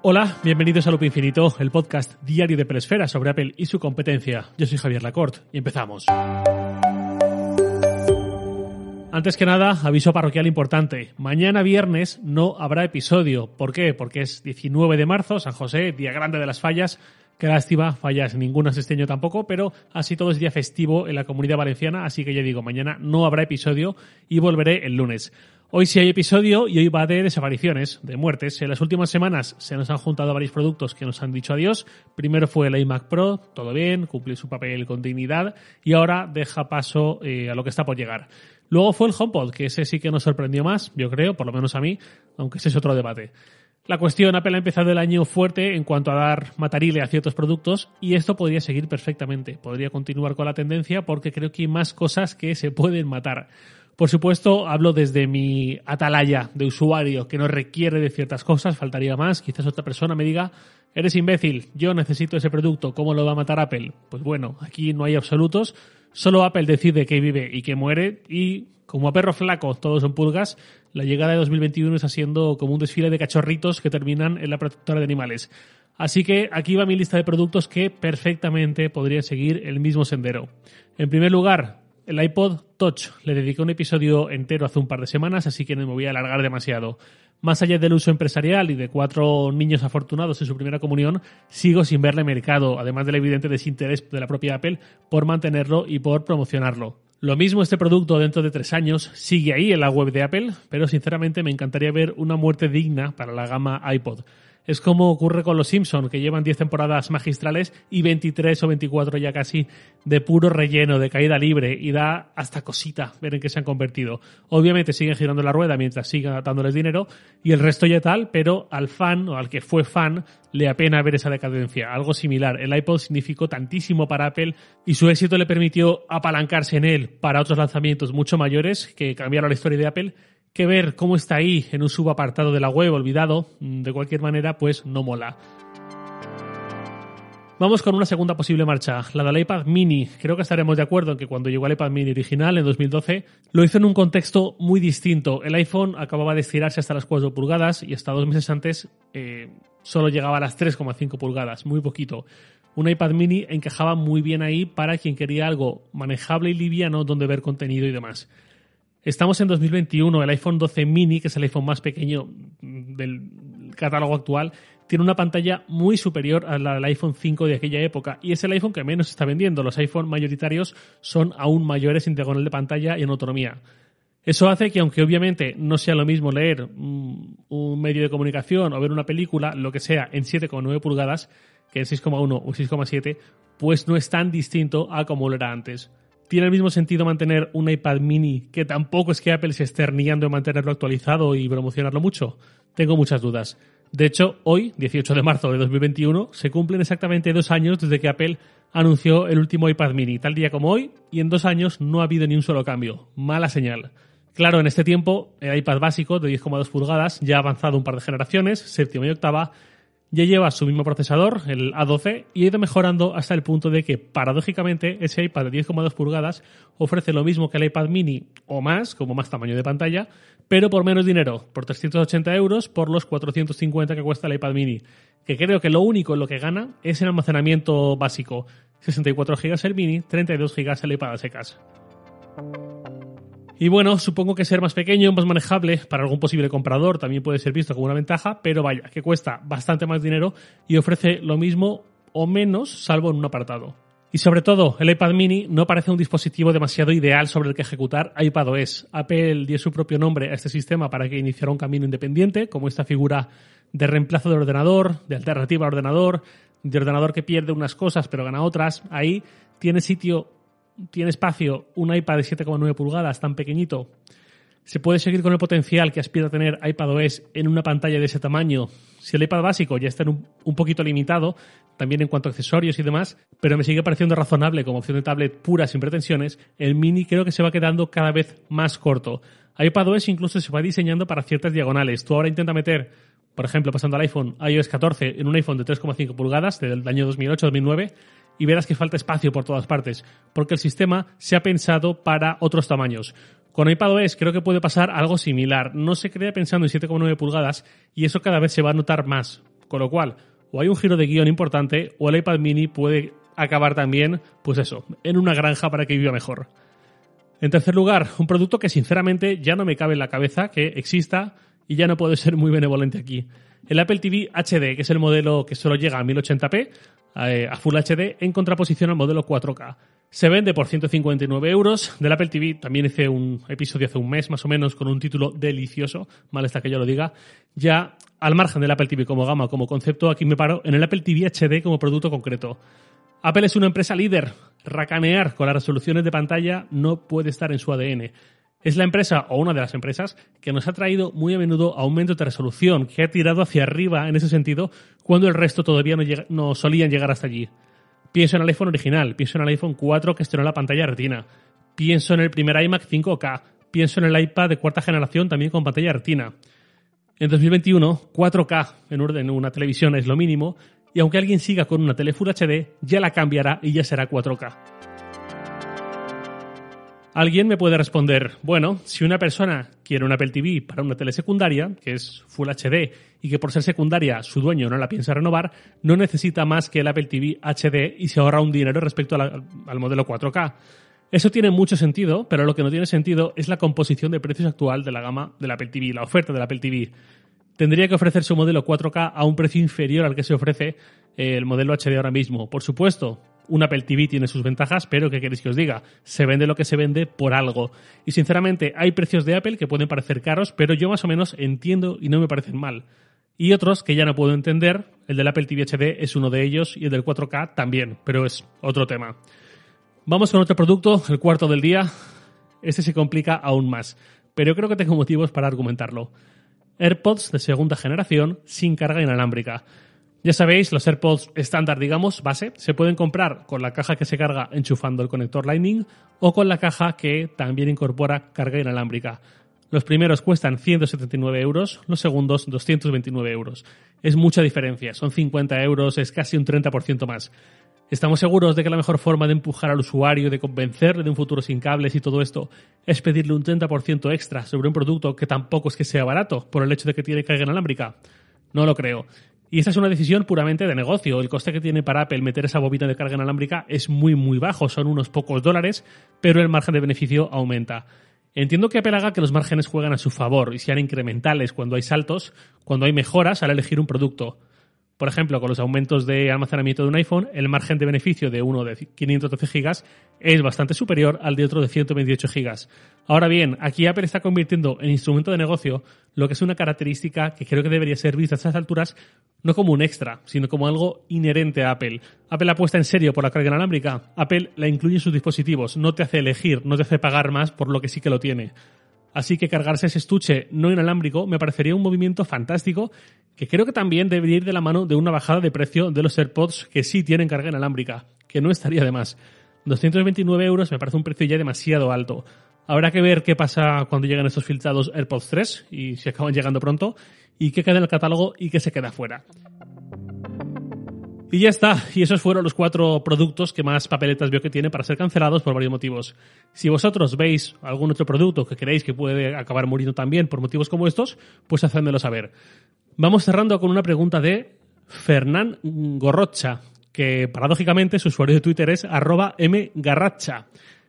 Hola, bienvenidos a Loop Infinito, el podcast diario de Pelesfera sobre Apple y su competencia. Yo soy Javier Lacorte y empezamos. Antes que nada, aviso parroquial importante. Mañana viernes no habrá episodio. ¿Por qué? Porque es 19 de marzo, San José, día grande de las fallas. Qué lástima, fallas ninguna este año tampoco, pero así todo es día festivo en la comunidad valenciana, así que ya digo, mañana no habrá episodio y volveré el lunes. Hoy sí hay episodio y hoy va de desapariciones, de muertes. En las últimas semanas se nos han juntado varios productos que nos han dicho adiós. Primero fue el iMac Pro, todo bien, cumplió su papel con dignidad y ahora deja paso eh, a lo que está por llegar. Luego fue el HomePod, que ese sí que nos sorprendió más, yo creo, por lo menos a mí, aunque ese es otro debate. La cuestión, Apple ha empezado el año fuerte en cuanto a dar matarile a ciertos productos y esto podría seguir perfectamente. Podría continuar con la tendencia porque creo que hay más cosas que se pueden matar. Por supuesto, hablo desde mi atalaya de usuario que no requiere de ciertas cosas, faltaría más. Quizás otra persona me diga, eres imbécil, yo necesito ese producto, ¿cómo lo va a matar Apple? Pues bueno, aquí no hay absolutos, solo Apple decide que vive y que muere y como a perro flaco todos son pulgas, la llegada de 2021 está siendo como un desfile de cachorritos que terminan en la protectora de animales. Así que aquí va mi lista de productos que perfectamente podrían seguir el mismo sendero. En primer lugar, el iPod Touch. Le dediqué un episodio entero hace un par de semanas, así que no me voy a alargar demasiado. Más allá del uso empresarial y de cuatro niños afortunados en su primera comunión, sigo sin verle mercado, además del evidente desinterés de la propia Apple por mantenerlo y por promocionarlo. Lo mismo este producto dentro de tres años sigue ahí en la web de Apple, pero sinceramente me encantaría ver una muerte digna para la gama iPod. Es como ocurre con los Simpson, que llevan 10 temporadas magistrales y 23 o 24 ya casi de puro relleno, de caída libre, y da hasta cosita ver en qué se han convertido. Obviamente siguen girando la rueda mientras sigan dándoles dinero, y el resto ya tal, pero al fan o al que fue fan le apena ver esa decadencia. Algo similar. El iPod significó tantísimo para Apple y su éxito le permitió apalancarse en él para otros lanzamientos mucho mayores que cambiaron la historia de Apple que ver cómo está ahí en un subapartado de la web olvidado, mm, de cualquier manera, pues no mola. Vamos con una segunda posible marcha, la del iPad mini. Creo que estaremos de acuerdo en que cuando llegó el iPad mini original en 2012, lo hizo en un contexto muy distinto. El iPhone acababa de estirarse hasta las 4 pulgadas y hasta dos meses antes eh, solo llegaba a las 3,5 pulgadas, muy poquito. Un iPad mini encajaba muy bien ahí para quien quería algo manejable y liviano donde ver contenido y demás. Estamos en 2021, el iPhone 12 mini, que es el iPhone más pequeño del catálogo actual, tiene una pantalla muy superior a la del iPhone 5 de aquella época y es el iPhone que menos está vendiendo. Los iPhone mayoritarios son aún mayores en diagonal de pantalla y en autonomía. Eso hace que, aunque obviamente no sea lo mismo leer un medio de comunicación o ver una película, lo que sea, en 7,9 pulgadas, que en 6,1 o 6,7, pues no es tan distinto a como lo era antes. ¿Tiene el mismo sentido mantener un iPad mini que tampoco es que Apple se esté herniando en mantenerlo actualizado y promocionarlo mucho? Tengo muchas dudas. De hecho, hoy, 18 de marzo de 2021, se cumplen exactamente dos años desde que Apple anunció el último iPad mini, tal día como hoy, y en dos años no ha habido ni un solo cambio. Mala señal. Claro, en este tiempo, el iPad básico de 10,2 pulgadas ya ha avanzado un par de generaciones, séptima y octava, ya lleva su mismo procesador, el A12, y ha ido mejorando hasta el punto de que, paradójicamente, ese iPad de 10,2 pulgadas ofrece lo mismo que el iPad mini o más, como más tamaño de pantalla, pero por menos dinero, por 380 euros, por los 450 que cuesta el iPad mini. Que creo que lo único en lo que gana es el almacenamiento básico. 64 GB el mini, 32 GB el iPad a secas. Y bueno, supongo que ser más pequeño, más manejable para algún posible comprador también puede ser visto como una ventaja, pero vaya, que cuesta bastante más dinero y ofrece lo mismo o menos, salvo en un apartado. Y sobre todo, el iPad mini no parece un dispositivo demasiado ideal sobre el que ejecutar iPadOS. Apple dio su propio nombre a este sistema para que iniciara un camino independiente, como esta figura de reemplazo de ordenador, de alternativa a ordenador, de ordenador que pierde unas cosas pero gana otras. Ahí tiene sitio tiene espacio un iPad de 7,9 pulgadas tan pequeñito, se puede seguir con el potencial que aspira a tener iPadOS en una pantalla de ese tamaño. Si el iPad básico ya está un, un, poquito limitado, también en cuanto a accesorios y demás, pero me sigue pareciendo razonable como opción de tablet pura sin pretensiones, el mini creo que se va quedando cada vez más corto. iPadOS incluso se va diseñando para ciertas diagonales. Tú ahora intenta meter, por ejemplo, pasando al iPhone iOS 14 en un iPhone de 3,5 pulgadas del año 2008-2009 y verás que falta espacio por todas partes, porque el sistema se ha pensado para otros tamaños. Con iPadOS creo que puede pasar algo similar. No se crea pensando en 7,9 pulgadas y eso cada vez se va a notar más. Con lo cual, o hay un giro de guion importante o el iPad mini puede acabar también, pues eso, en una granja para que viva mejor. En tercer lugar, un producto que sinceramente ya no me cabe en la cabeza que exista y ya no puedo ser muy benevolente aquí. El Apple TV HD, que es el modelo que solo llega a 1080p, eh, a Full HD, en contraposición al modelo 4K. Se vende por 159 euros. Del Apple TV también hice un episodio hace un mes más o menos con un título delicioso, mal está que yo lo diga. Ya al margen del Apple TV como gama, como concepto, aquí me paro en el Apple TV HD como producto concreto. Apple es una empresa líder. Racanear con las resoluciones de pantalla no puede estar en su ADN. Es la empresa o una de las empresas que nos ha traído muy a menudo aumentos de resolución, que ha tirado hacia arriba en ese sentido cuando el resto todavía no, solían llegar hasta allí. Pienso en el iPhone original, pienso en el iPhone 4 que estrenó la pantalla retina, pienso en el primer iMac 5K, pienso en el iPad de cuarta generación también con pantalla retina. En 2021, 4K en orden una televisión es lo mínimo, y aunque alguien siga con una tele Full HD, ya la cambiará y ya será 4K. Alguien me puede responder, bueno, si una persona quiere un Apple TV para una tele secundaria, que es Full HD, y que por ser secundaria su dueño no la piensa renovar, no necesita más que el Apple TV HD y se ahorra un dinero respecto al modelo 4K. Eso tiene mucho sentido, pero lo que no tiene sentido es la composición de precios actual de la gama del Apple TV, la oferta del Apple TV. Tendría que ofrecer su modelo 4K a un precio inferior al que se ofrece el modelo HD ahora mismo. Por supuesto, un Apple TV tiene sus ventajas, pero ¿qué queréis que os diga? Se vende lo que se vende por algo. Y sinceramente, hay precios de Apple que pueden parecer caros, pero yo más o menos entiendo y no me parecen mal. Y otros que ya no puedo entender, el del Apple TV HD es uno de ellos y el del 4K también, pero es otro tema. Vamos con otro producto, el cuarto del día. Este se complica aún más, pero creo que tengo motivos para argumentarlo. AirPods de segunda generación sin carga inalámbrica. Ya sabéis, los AirPods estándar, digamos, base, se pueden comprar con la caja que se carga enchufando el conector Lightning o con la caja que también incorpora carga inalámbrica. Los primeros cuestan 179 euros, los segundos 229 euros. Es mucha diferencia, son 50 euros, es casi un 30% más. Estamos seguros de que la mejor forma de empujar al usuario, de convencerle de un futuro sin cables y todo esto, es pedirle un 30% extra sobre un producto que tampoco es que sea barato por el hecho de que tiene carga inalámbrica. No lo creo. Y esta es una decisión puramente de negocio. El coste que tiene para Apple meter esa bobina de carga inalámbrica es muy, muy bajo. Son unos pocos dólares, pero el margen de beneficio aumenta. Entiendo que Apple haga que los márgenes juegan a su favor y sean incrementales cuando hay saltos, cuando hay mejoras al elegir un producto. Por ejemplo, con los aumentos de almacenamiento de un iPhone, el margen de beneficio de uno de 512 GB es bastante superior al de otro de 128 GB. Ahora bien, aquí Apple está convirtiendo en instrumento de negocio lo que es una característica que creo que debería ser vista a estas alturas no como un extra, sino como algo inherente a Apple. Apple apuesta en serio por la carga inalámbrica. Apple la incluye en sus dispositivos, no te hace elegir, no te hace pagar más por lo que sí que lo tiene. Así que cargarse ese estuche no inalámbrico me parecería un movimiento fantástico que creo que también debería ir de la mano de una bajada de precio de los AirPods que sí tienen carga inalámbrica, que no estaría de más. 229 euros me parece un precio ya demasiado alto. Habrá que ver qué pasa cuando lleguen estos filtrados AirPods 3 y si acaban llegando pronto y qué queda en el catálogo y qué se queda fuera. Y ya está, y esos fueron los cuatro productos que más papeletas veo que tiene para ser cancelados por varios motivos. Si vosotros veis algún otro producto que creéis que puede acabar muriendo también por motivos como estos, pues hacedmelo saber. Vamos cerrando con una pregunta de Fernán Gorrocha, que paradójicamente su usuario de Twitter es arroba mgarracha.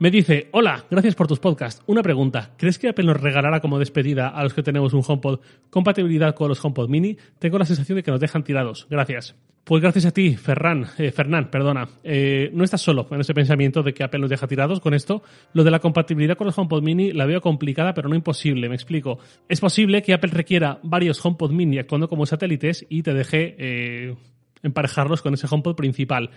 Me dice, hola, gracias por tus podcasts. Una pregunta, ¿crees que Apple nos regalará como despedida a los que tenemos un HomePod compatibilidad con los HomePod mini? Tengo la sensación de que nos dejan tirados. Gracias. Pues gracias a ti, Ferran, eh, Fernán, perdona. Eh, no estás solo en ese pensamiento de que Apple nos deja tirados con esto. Lo de la compatibilidad con los HomePod mini la veo complicada, pero no imposible, me explico. Es posible que Apple requiera varios HomePod mini actuando como satélites y te deje eh, emparejarlos con ese HomePod principal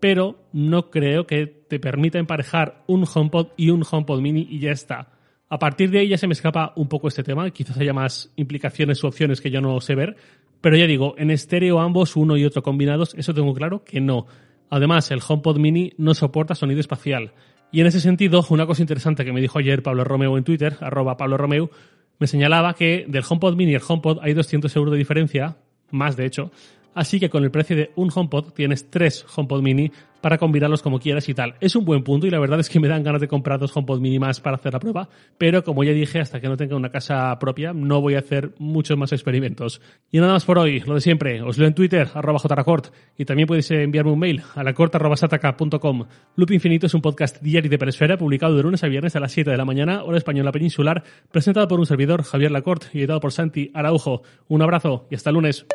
pero no creo que te permita emparejar un HomePod y un HomePod mini y ya está. A partir de ahí ya se me escapa un poco este tema, quizás haya más implicaciones u opciones que yo no sé ver, pero ya digo, en estéreo ambos, uno y otro combinados, eso tengo claro que no. Además, el HomePod mini no soporta sonido espacial. Y en ese sentido, una cosa interesante que me dijo ayer Pablo Romeo en Twitter, arroba Pablo Romeo, me señalaba que del HomePod mini y el HomePod hay 200 euros de diferencia, más de hecho, Así que con el precio de un HomePod tienes tres HomePod mini para combinarlos como quieras y tal. Es un buen punto y la verdad es que me dan ganas de comprar dos HomePod mini más para hacer la prueba, pero como ya dije, hasta que no tenga una casa propia no voy a hacer muchos más experimentos. Y nada más por hoy, lo de siempre, os leo en Twitter, arroba jracort, y también podéis enviarme un mail a lacort.sataka.com. Loop Infinito es un podcast diario de Peresfera, publicado de lunes a viernes a las 7 de la mañana, hora española peninsular, presentado por un servidor, Javier Lacort, y editado por Santi Araujo. Un abrazo y hasta el lunes.